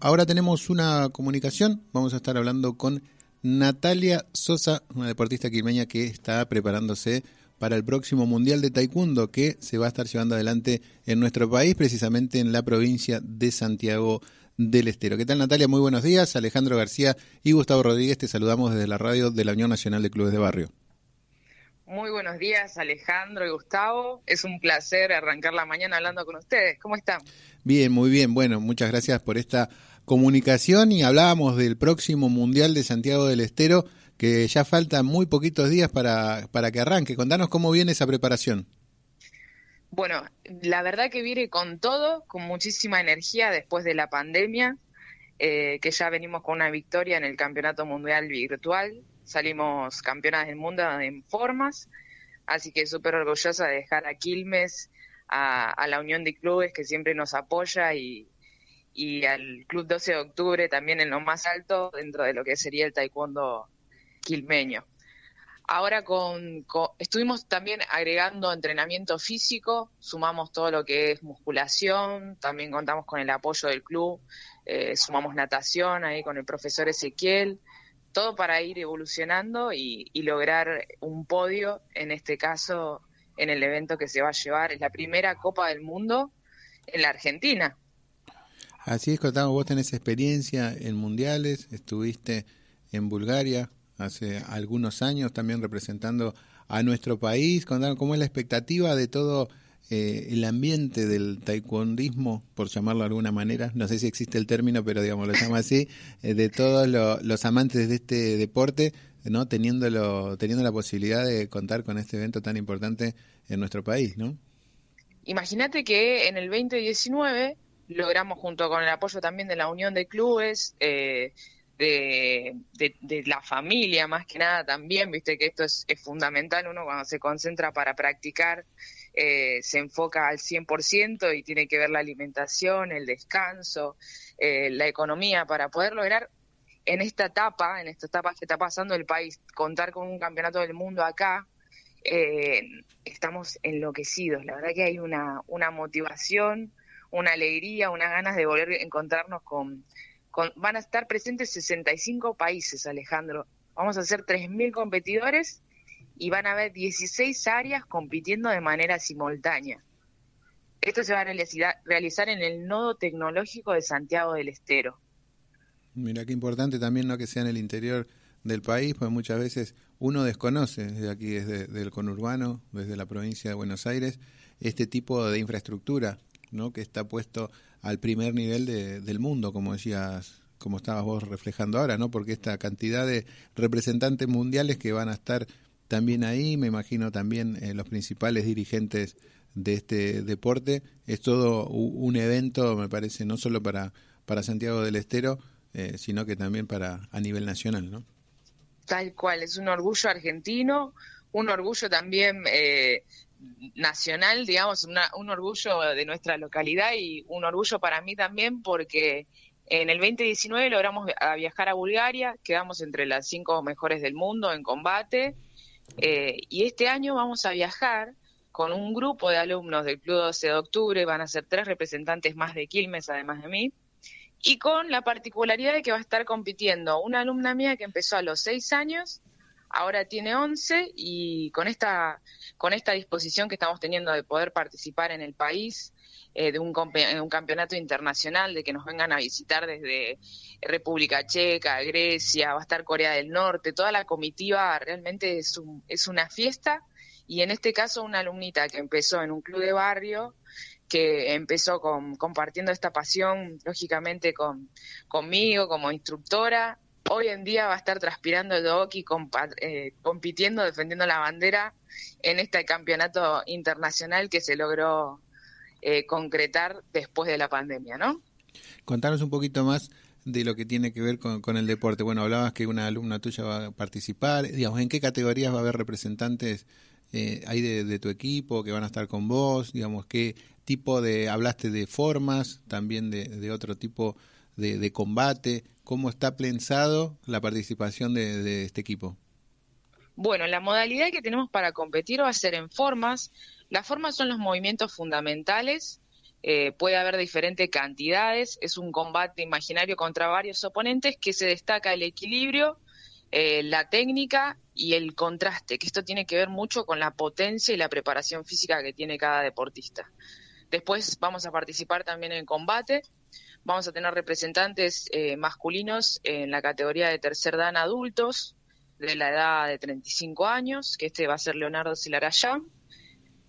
Ahora tenemos una comunicación, vamos a estar hablando con Natalia Sosa, una deportista quilmeña que está preparándose para el próximo Mundial de Taekwondo que se va a estar llevando adelante en nuestro país, precisamente en la provincia de Santiago del Estero. ¿Qué tal Natalia? Muy buenos días. Alejandro García y Gustavo Rodríguez te saludamos desde la radio de la Unión Nacional de Clubes de Barrio. Muy buenos días, Alejandro y Gustavo. Es un placer arrancar la mañana hablando con ustedes. ¿Cómo están? Bien, muy bien. Bueno, muchas gracias por esta comunicación y hablábamos del próximo Mundial de Santiago del Estero, que ya faltan muy poquitos días para, para que arranque. Contanos cómo viene esa preparación. Bueno, la verdad que viene con todo, con muchísima energía después de la pandemia, eh, que ya venimos con una victoria en el Campeonato Mundial Virtual, salimos campeonas del mundo en formas, así que súper orgullosa de dejar a Quilmes, a, la Unión de Clubes que siempre nos apoya y, al Club 12 de Octubre también en lo más alto dentro de lo que sería el taekwondo quilmeño. Ahora con, estuvimos también agregando entrenamiento físico, sumamos todo lo que es musculación, también contamos con el apoyo del club, eh, sumamos natación ahí con el profesor Ezequiel, todo para ir evolucionando y, lograr un podio, en este caso en el evento que se va a llevar, es la primera Copa del Mundo en la Argentina. Así es, Cotamo, vos tenés experiencia en mundiales, estuviste en Bulgaria hace algunos años también representando a nuestro país. Contanos cómo es la expectativa de todo eh, el ambiente del taekwondismo, por llamarlo de alguna manera, no sé si existe el término, pero digamos lo llamo así, eh, de todos los amantes de este deporte, no teniendo teniendo la posibilidad de contar con este evento tan importante en nuestro país, ¿no? Imagínate que en el 2019 logramos junto con el apoyo también de la Unión de Clubes, eh, de, la familia más que nada también, viste que esto es, es fundamental, uno cuando se concentra para practicar eh, se enfoca al 100% y tiene que ver la alimentación, el descanso, eh, la economía para poder lograr en esta etapa, en esta etapa que está pasando el país, contar con un campeonato del mundo acá, eh, estamos enloquecidos. La verdad que hay una, una motivación, una alegría, unas ganas de volver a encontrarnos con, con... Van a estar presentes 65 países, Alejandro. Vamos a hacer 3.000 competidores y van a haber 16 áreas compitiendo de manera simultánea. Esto se va a realizar en el nodo tecnológico de Santiago del Estero. Mira qué importante también no que sea en el interior del país, porque muchas veces uno desconoce desde aquí, desde el conurbano, desde la provincia de Buenos Aires, este tipo de infraestructura, ¿no? que está puesto al primer nivel del mundo, como decías, como estabas vos reflejando ahora, ¿no? Porque esta cantidad de representantes mundiales que van a estar también ahí, me imagino también eh, los principales dirigentes de este deporte. Es todo un evento, me parece, no solo para, para Santiago del Estero, eh, sino que también para a nivel nacional, ¿no? Tal cual, es un orgullo argentino, un orgullo también eh, nacional, digamos, un orgullo de nuestra localidad y un orgullo para mí también porque en el 2019 logramos viajar a Bulgaria, quedamos entre las cinco mejores del mundo en combate eh, y este año vamos a viajar con un grupo de alumnos del Club 12 de Octubre, van a ser tres representantes más de Quilmes, además de mí, y con la particularidad de que va a estar compitiendo una alumna mía que empezó a los seis años, ahora tiene once, y con esta, con esta disposición que estamos teniendo de poder participar en el país, eh, de un, un, campeonato internacional, de que nos vengan a visitar desde República Checa, Grecia, va a estar Corea del Norte, toda la comitiva realmente es, es una fiesta. Y en este caso una alumnita que empezó en un club de barrio, que empezó con, compartiendo esta pasión, lógicamente, con, conmigo como instructora, hoy en día va a estar transpirando el hockey, eh, compitiendo, defendiendo la bandera en este campeonato internacional que se logró eh, concretar después de la pandemia, ¿no? Contanos un poquito más de lo que tiene que ver con, el deporte. Bueno, hablabas que una alumna tuya va a participar, digamos, ¿en qué categorías va a haber representantes eh, ahí de, tu equipo que van a estar con vos? Digamos, ¿qué tipo de, hablaste de formas, también de, otro tipo de, combate? ¿Cómo está pensado la participación de este equipo? Bueno, la modalidad que tenemos para competir va a ser en formas. Las formas son los movimientos fundamentales eh, puede haber diferentes cantidades, es un combate imaginario contra varios oponentes que se destaca el equilibrio, eh, la técnica y el contraste, que esto tiene que ver mucho con la potencia y la preparación física que tiene cada deportista. Después vamos a participar también en combate, vamos a tener representantes eh, masculinos en la categoría de tercer dan adultos, de la edad de 35 años, que este va a ser Leonardo Silarayán,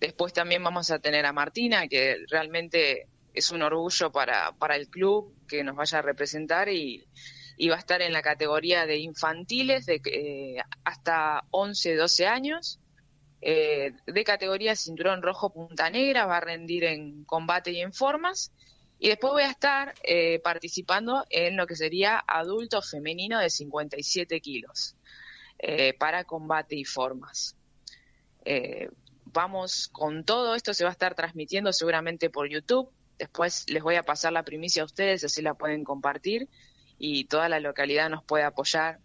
Después también vamos a tener a Martina, que realmente es un orgullo para, para el club que nos vaya a representar y, va a estar en la categoría de infantiles de eh, hasta 11, 12 años. Eh, de categoría cinturón rojo punta negra, va a rendir en combate y en formas. Y después voy a estar eh, participando en lo que sería adulto femenino de 57 kilos para combate y formas vamos con todo esto, se va a estar transmitiendo seguramente por YouTube. Después les voy a pasar la primicia a ustedes, así la pueden compartir y toda la localidad nos puede apoyar.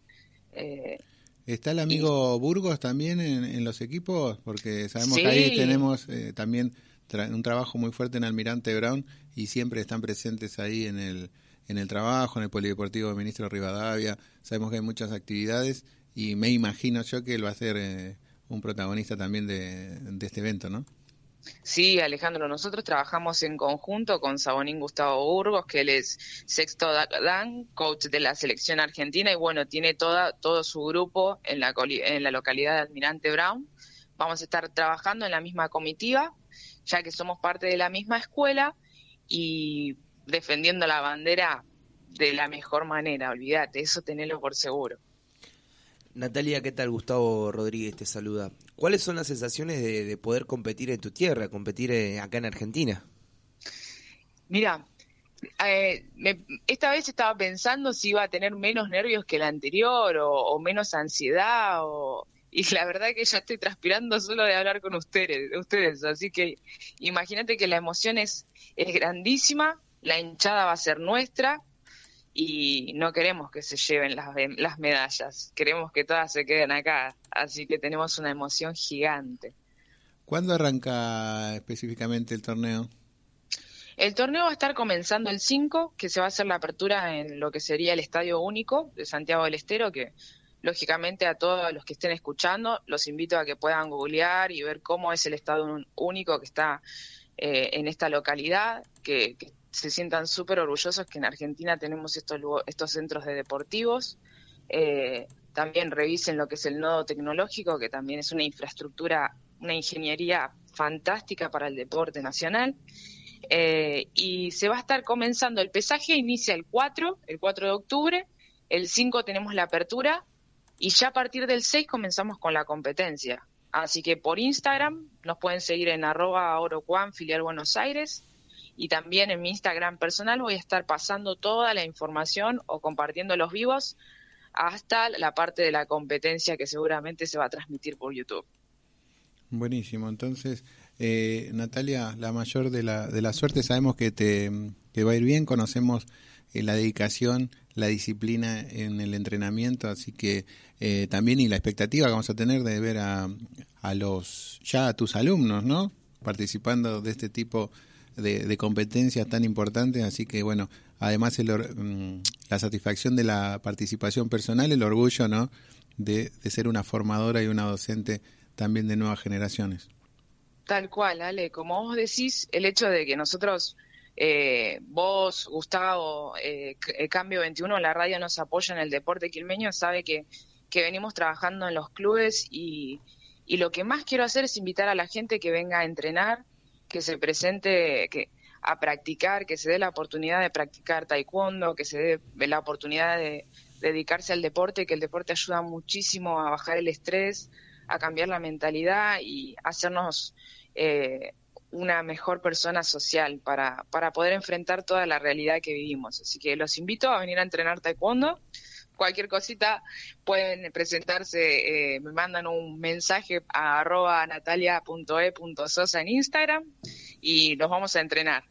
¿Está el amigo Burgos también en, los equipos? Porque sabemos que ahí tenemos eh, también un trabajo muy fuerte en Almirante Brown y siempre están presentes ahí en el, en el trabajo, en el Polideportivo Ministro Rivadavia. Sabemos que hay muchas actividades y me imagino yo que él va a ser eh, un protagonista también de, este evento, ¿no? Sí, Alejandro, nosotros trabajamos en conjunto con Sabonín Gustavo Burgos, que él es sexto Dan, coach de la selección argentina, y bueno, tiene toda, todo su grupo en la, en la localidad de Almirante Brown. Vamos a estar trabajando en la misma comitiva, ya que somos parte de la misma escuela y defendiendo la bandera de la mejor manera, olvídate, eso tenelo por seguro. Natalia, ¿qué tal? Gustavo Rodríguez te saluda. ¿Cuáles son las sensaciones de, poder competir en tu tierra, competir eh, acá en Argentina? Mira, eh, esta vez estaba pensando si iba a tener menos nervios que la anterior o, menos ansiedad y la verdad que ya estoy transpirando solo de hablar con ustedes, ustedes así que imagínate que la emoción es grandísima, la hinchada va a ser nuestra, y no queremos que se lleven las, las medallas, queremos que todas se queden acá, así que tenemos una emoción gigante. ¿Cuándo arranca específicamente el torneo? El torneo va a estar comenzando el 5, que se va a hacer la apertura en lo que sería el Estadio Único de Santiago del Estero, que lógicamente a todos los que estén escuchando los invito a que puedan googlear y ver cómo es el Estadio Único que está eh, en esta localidad, que, que se sientan súper orgullosos que en Argentina tenemos estos, estos centros de deportivos. Eh, también revisen lo que es el nodo tecnológico, que también es una infraestructura, una ingeniería fantástica para el deporte nacional. Eh, y se va a estar comenzando el pesaje, inicia el 4, el 4 de octubre, el 5 tenemos la apertura y ya a partir del 6 comenzamos con la competencia. Así que por Instagram nos pueden seguir en arroba orocuan filial Buenos Aires y también en mi Instagram personal voy a estar pasando toda la información o compartiendo los vivos hasta la parte de la competencia que seguramente se va a transmitir por YouTube. Buenísimo, entonces eh, Natalia, la mayor de la, de la suerte, sabemos que te, va a ir bien, conocemos eh, la dedicación, la disciplina en el entrenamiento, así que eh, también y la expectativa que vamos a tener de ver a, a los, ya a tus alumnos, ¿no? Participando de este tipo de de, competencias tan importantes, así que bueno, además el, mm, la satisfacción de la participación personal, el orgullo, ¿no? De, ser una formadora y una docente también de nuevas generaciones. Tal cual, Ale, como vos decís, el hecho de que nosotros, eh, vos, Gustavo, eh Cambio 21, la radio nos apoya en el deporte quilmeño, sabe que, que venimos trabajando en los clubes y, y lo que más quiero hacer es invitar a la gente que venga a entrenar, que se presente que, a practicar, que se dé la oportunidad de practicar taekwondo, que se dé la oportunidad de, dedicarse al deporte, que el deporte ayuda muchísimo a bajar el estrés, a cambiar la mentalidad y hacernos eh, una mejor persona social para, para poder enfrentar toda la realidad que vivimos. Así que los invito a venir a entrenar taekwondo cualquier cosita pueden presentarse, eh, me mandan un mensaje a arroba natalia.e.sosa en Instagram y los vamos a entrenar.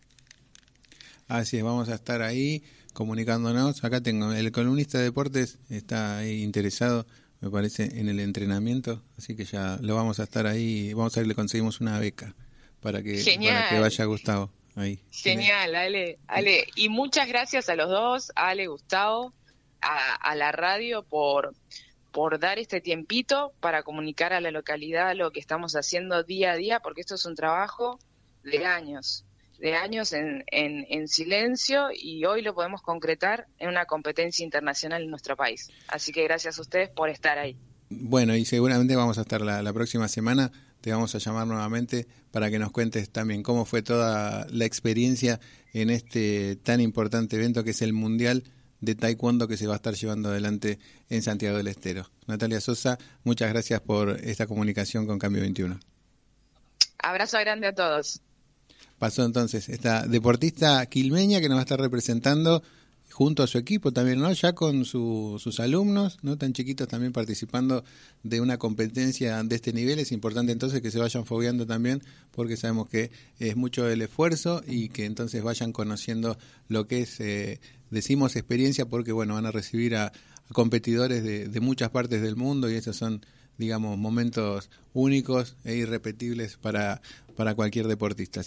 Así es, vamos a estar ahí comunicándonos. Acá tengo, el columnista de deportes está ahí interesado, me parece, en el entrenamiento, así que ya lo vamos a estar ahí, vamos a ver, le conseguimos una beca para que, para que vaya Gustavo. ahí. Genial, Ale, Ale. Y muchas gracias a los dos, Ale, Gustavo, a, la radio por, por dar este tiempito para comunicar a la localidad lo que estamos haciendo día a día, porque esto es un trabajo de años, de años en, en, en silencio y hoy lo podemos concretar en una competencia internacional en nuestro país. Así que gracias a ustedes por estar ahí. Bueno, y seguramente vamos a estar la, la, próxima semana, te vamos a llamar nuevamente para que nos cuentes también cómo fue toda la experiencia en este tan importante evento que es el Mundial de Taekwondo que se va a estar llevando adelante en Santiago del Estero. Natalia Sosa, muchas gracias por esta comunicación con Cambio 21. Abrazo grande a todos. Pasó entonces esta deportista quilmeña que nos va a estar representando junto a su equipo también, ¿no? Ya con su, sus alumnos, ¿no? Tan chiquitos también participando de una competencia de este nivel. Es importante entonces que se vayan fogueando también porque sabemos que es mucho el esfuerzo y que entonces vayan conociendo lo que es, eh, decimos experiencia porque, bueno, van a recibir a, a competidores de, de muchas partes del mundo y esos son digamos, momentos únicos e irrepetibles para, para cualquier deportista.